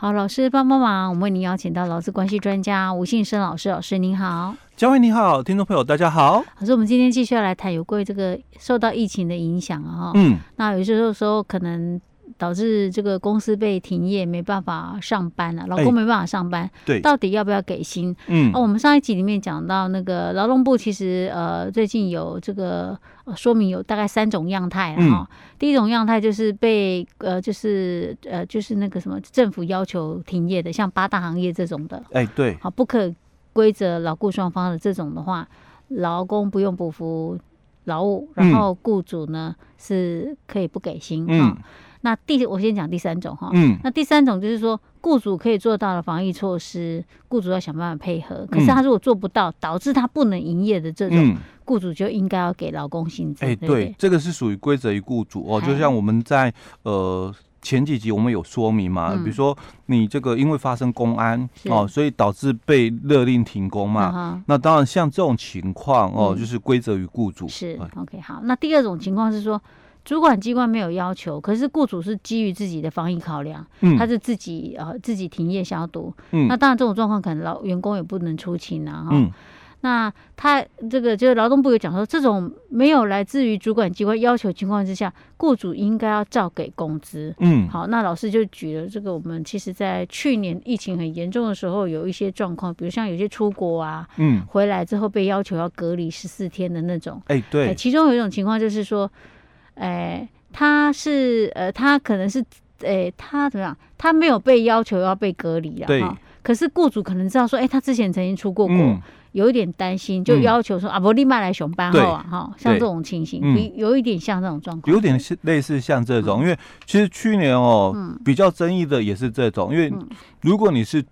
好，老师帮帮忙，我们为您邀请到劳资关系专家吴信生老师，老师您好。嘉惠你好，听众朋友大家好。老师，我们今天继续要来谈有关于这个受到疫情的影响啊，嗯，那有些时候说可能。导致这个公司被停业，没办法上班了，老公没办法上班，对，到底要不要给薪？嗯，哦，我们上一集里面讲到那个劳动部其实呃最近有这个说明有大概三种样态了哈。第一种样态就是被呃就是呃就是那个什么政府要求停业的，像八大行业这种的，哎，对，好不可规则劳雇双方的这种的话，劳工不用补付劳务，然后雇主呢是可以不给薪哈。那第我先讲第三种哈，嗯，那第三种就是说，雇主可以做到的防疫措施，雇主要想办法配合。可是他如果做不到，导致他不能营业的这种，雇主就应该要给劳工薪资。哎，对，这个是属于规则于雇主哦。就像我们在呃前几集我们有说明嘛，比如说你这个因为发生公安哦，所以导致被勒令停工嘛。那当然像这种情况哦，就是归责于雇主。是 OK 好。那第二种情况是说。主管机关没有要求，可是雇主是基于自己的防疫考量，嗯、他是自己呃自己停业消毒。嗯、那当然这种状况可能老员工也不能出勤啊。哈、嗯。那他这个就是劳动部有讲说，这种没有来自于主管机关要求情况之下，雇主应该要照给工资。嗯。好，那老师就举了这个，我们其实在去年疫情很严重的时候，有一些状况，比如像有些出国啊，嗯，回来之后被要求要隔离十四天的那种。哎，对。其中有一种情况就是说。哎、欸，他是呃，他可能是哎、欸，他怎么样？他没有被要求要被隔离啊。对。可是雇主可能知道说，哎、欸，他之前曾经出过国，嗯、有一点担心，就要求说、嗯、啊，不立马来熊班后啊，哈，像这种情形，比有一点像这种状况。有点是类似像这种，嗯、因为其实去年哦，嗯、比较争议的也是这种，因为如果你是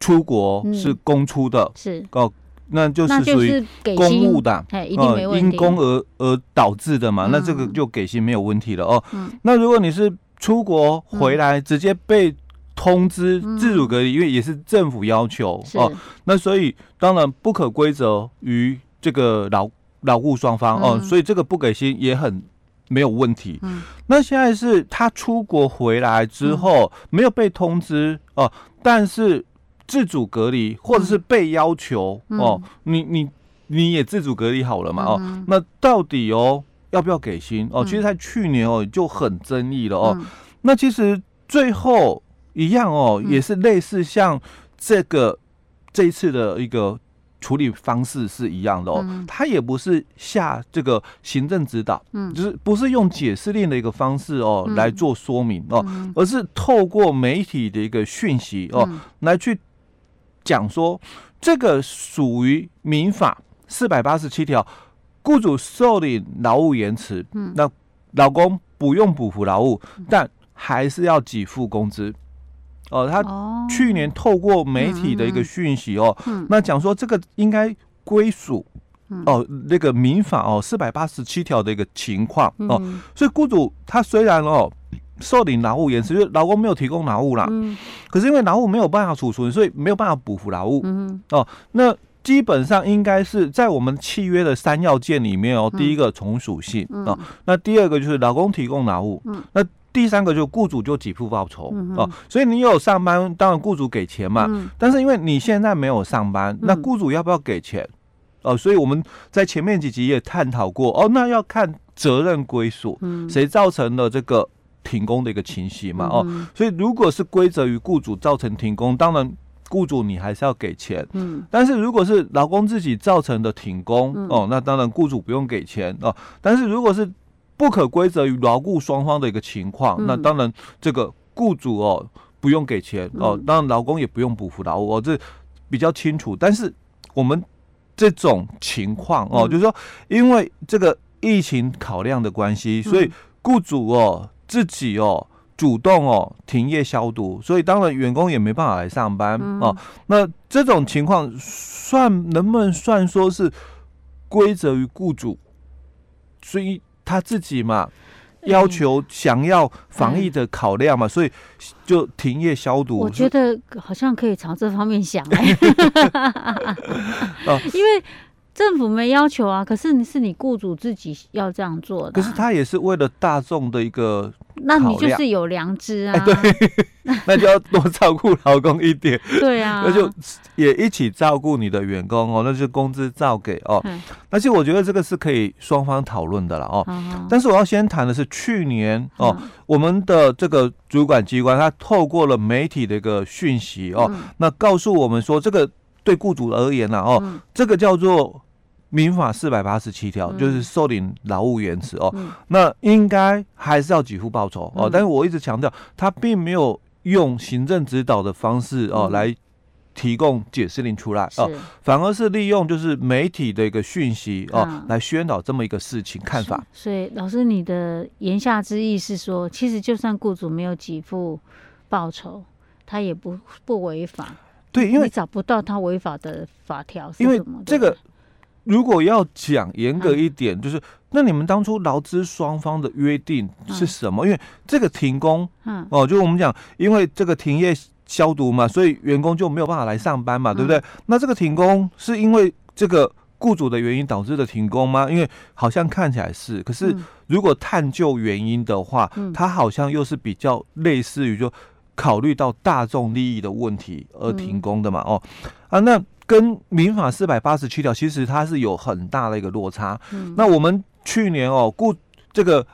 出国是公出的，嗯、是。哦。那就是属于公务的，呃，因公而而导致的嘛，嗯、那这个就给薪没有问题了哦。嗯、那如果你是出国回来，直接被通知自主隔离，嗯、因为也是政府要求是哦，那所以当然不可归责于这个劳劳雇双方哦，嗯、所以这个不给薪也很没有问题。嗯、那现在是他出国回来之后没有被通知哦，但是。自主隔离，或者是被要求、嗯、哦，你你你也自主隔离好了嘛？嗯、哦，那到底哦要不要给薪哦？其实，在去年哦就很争议了哦。嗯、那其实最后一样哦，也是类似像这个这一次的一个处理方式是一样的哦。嗯、他也不是下这个行政指导，嗯，就是不是用解释令的一个方式哦来做说明哦，而是透过媒体的一个讯息哦来去。讲说这个属于民法四百八十七条，雇主受理劳务延迟，嗯，那老公不用补付劳务，但还是要给付工资。哦，他去年透过媒体的一个讯息哦，那讲说这个应该归属哦那个民法哦四百八十七条的一个情况哦，所以雇主他虽然哦。受理劳务延迟，就是劳工没有提供劳务啦。嗯。可是因为劳务没有办法储存，所以没有办法补付劳务。嗯。哦，那基本上应该是在我们契约的三要件里面哦，第一个从属性哦，那第二个就是劳工提供劳务。嗯。那第三个就雇主就给付报酬。哦。所以你有上班，当然雇主给钱嘛。嗯。但是因为你现在没有上班，那雇主要不要给钱？哦，所以我们在前面几集也探讨过哦，那要看责任归属，谁造成了这个。停工的一个情形嘛，哦，所以如果是归责于雇主造成停工，当然雇主你还是要给钱，嗯，但是如果是劳工自己造成的停工，哦，那当然雇主不用给钱哦，但是如果是不可归责于劳雇双方的一个情况，那当然这个雇主哦不用给钱哦，当然劳工也不用补付劳务哦，这比较清楚。但是我们这种情况哦，就是说因为这个疫情考量的关系，所以雇主哦。自己哦，主动哦停业消毒，所以当然员工也没办法来上班、嗯、哦。那这种情况算能不能算说是归责于雇主？所以他自己嘛，要求想要防疫的考量嘛，嗯、所以就停业消毒。我觉得好像可以朝这方面想、欸，因为政府没要求啊，可是你是你雇主自己要这样做的、啊。可是他也是为了大众的一个，那你就是有良知啊。欸、对，那就要多照顾老公一点。对啊，那就也一起照顾你的员工哦，那就工资照给哦。嗯、而且我觉得这个是可以双方讨论的了哦。嗯、但是我要先谈的是去年哦，嗯、我们的这个主管机关他透过了媒体的一个讯息哦，嗯、那告诉我们说这个。对雇主而言呢，哦，嗯、这个叫做民法四百八十七条，就是受领劳务延迟哦，那应该还是要给付报酬哦。但是我一直强调，他并没有用行政指导的方式哦、嗯、来提供解释令出来哦，反而是利用就是媒体的一个讯息哦、来宣导这么一个事情看法。所以老师，你的言下之意是说，其实就算雇主没有给付报酬，他也不不违法。对，因为找不到他违法的法条，因为这个如果要讲严格一点，就是那你们当初劳资双方的约定是什么？因为这个停工，嗯，哦，就我们讲，因为这个停业消毒嘛，所以员工就没有办法来上班嘛，对不对？那这个停工是因为这个雇主的原因导致的停工吗？因为好像看起来是，可是如果探究原因的话，它好像又是比较类似于就。考虑到大众利益的问题而停工的嘛？哦，啊，那跟民法四百八十七条其实它是有很大的一个落差。嗯，那我们去年哦，雇这个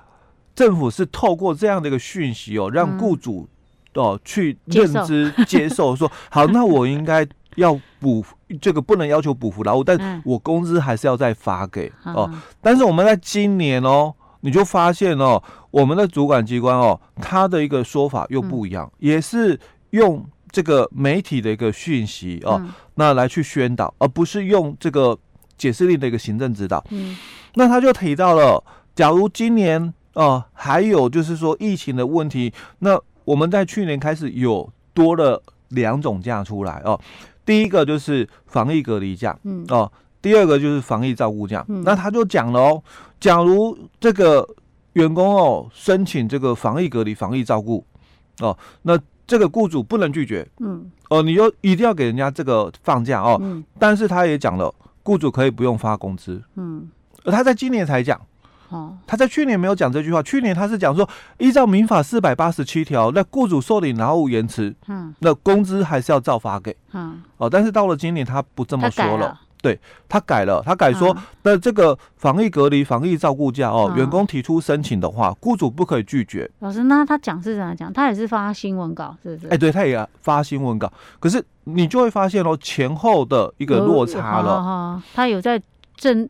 政府是透过这样的一个讯息哦，让雇主哦去认知接受，说好，那我应该要补这个不能要求补付劳务，但我工资还是要再发给哦。但是我们在今年哦。你就发现哦，我们的主管机关哦，他的一个说法又不一样，嗯、也是用这个媒体的一个讯息哦，嗯、那来去宣导，而不是用这个解释令的一个行政指导。嗯，那他就提到了，假如今年哦、呃，还有就是说疫情的问题，那我们在去年开始有多了两种假出来哦，第一个就是防疫隔离假，嗯哦。第二个就是防疫照顾假，嗯、那他就讲了哦，假如这个员工哦申请这个防疫隔离、防疫照顾哦，那这个雇主不能拒绝，嗯，哦，你就一定要给人家这个放假哦，嗯、但是他也讲了，雇主可以不用发工资，嗯，而他在今年才讲，哦，他在去年没有讲这句话，去年他是讲说，依照民法四百八十七条，那雇主受理劳务延迟，嗯，那工资还是要照发给，嗯，哦，但是到了今年他不这么说了。对他改了，他改说，那这个防疫隔离、防疫照顾假哦，员工提出申请的话，雇主不可以拒绝。老师，那他讲是怎样讲？他也是发新闻稿，是不是？哎，对，他也发新闻稿，可是你就会发现哦，前后的一个落差了。哈，他有在正，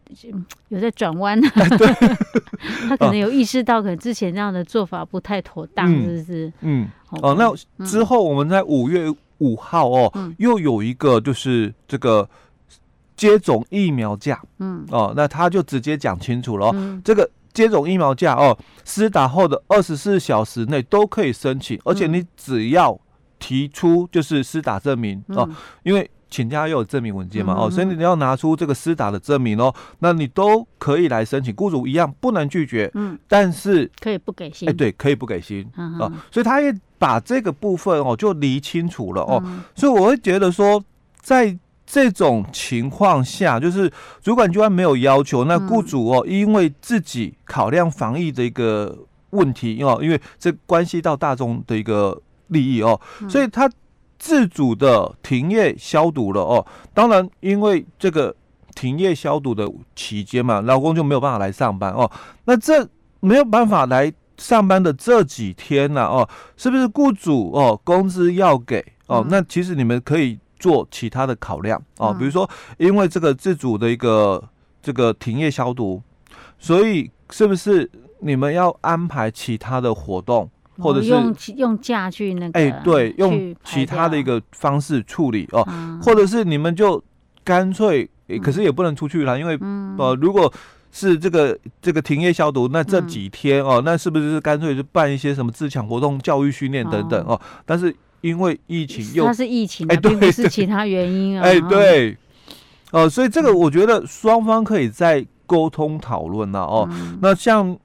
有在转弯。对，他可能有意识到，可能之前这样的做法不太妥当，是不是？嗯。哦，那之后我们在五月五号哦，又有一个就是这个。接种疫苗假，嗯，哦，那他就直接讲清楚了，嗯、这个接种疫苗假哦，施打后的二十四小时内都可以申请，而且你只要提出就是施打证明、嗯、哦，因为请假又有证明文件嘛，嗯、哦，所以你要拿出这个施打的证明哦，那你都可以来申请，雇主一样不能拒绝，嗯，但是可以不给薪，哎，对，可以不给薪，哦，所以他也把这个部分哦就理清楚了哦，嗯、所以我会觉得说在。这种情况下，就是主管机关没有要求，那雇主哦，因为自己考量防疫的一个问题哦，因为这关系到大众的一个利益哦，所以他自主的停业消毒了哦。当然，因为这个停业消毒的期间嘛，老公就没有办法来上班哦。那这没有办法来上班的这几天呢哦，是不是雇主哦工资要给哦？那其实你们可以。做其他的考量啊，比如说，因为这个自主的一个这个停业消毒，所以是不是你们要安排其他的活动，或者是用用假去那个？哎，对，用其他的一个方式处理哦，或者是你们就干脆，可是也不能出去了，因为呃，如果是这个这个停业消毒，那这几天哦，那是不是干脆就办一些什么自强活动、教育训练等等哦？但是。因为疫情又，它是疫情，哎，对，并不是其他原因啊。哎，对，哦，所以这个我觉得双方可以再沟通讨论了哦。那像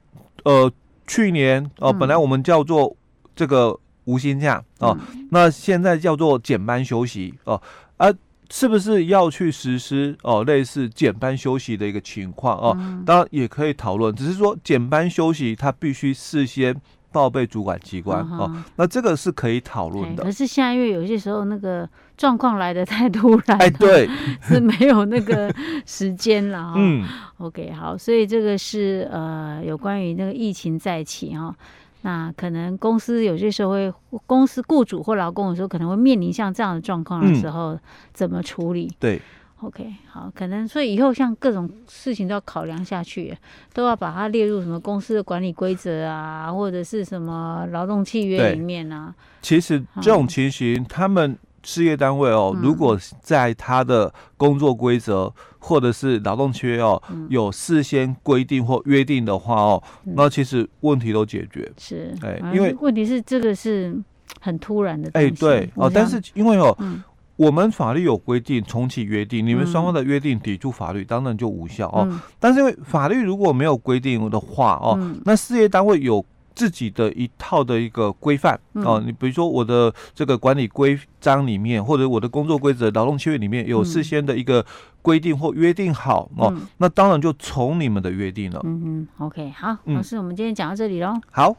呃去年哦，本来我们叫做这个无薪假哦，那现在叫做减班休息哦。啊，是不是要去实施哦，类似减班休息的一个情况哦？嗯、当然也可以讨论，只是说减班休息，它必须事先报备主管机关、嗯、哦。那这个是可以讨论的。可是现在因为有些时候那个状况来的太突然，哎，对，是没有那个时间了、哦。嗯，OK，好，所以这个是呃有关于那个疫情再起哈、哦。那可能公司有些时候会，公司雇主或劳工有时候可能会面临像这样的状况的时候，嗯、怎么处理？对，OK，好，可能所以以后像各种事情都要考量下去，都要把它列入什么公司的管理规则啊，或者是什么劳动契约里面啊。其实这种情形，嗯、他们。事业单位哦，如果在他的工作规则或者是劳动契约哦，有事先规定或约定的话哦，那其实问题都解决。是，哎，因为问题是这个是很突然的。哎，对哦，但是因为哦，我们法律有规定重启约定，你们双方的约定抵触法律，当然就无效哦。但是因为法律如果没有规定的话哦，那事业单位有。自己的一套的一个规范哦，你比如说我的这个管理规章里面，或者我的工作规则、劳动契约里面有事先的一个规定或约定好哦，那当然就从你们的约定了。嗯嗯，OK，好，老师，我们今天讲到这里喽。好。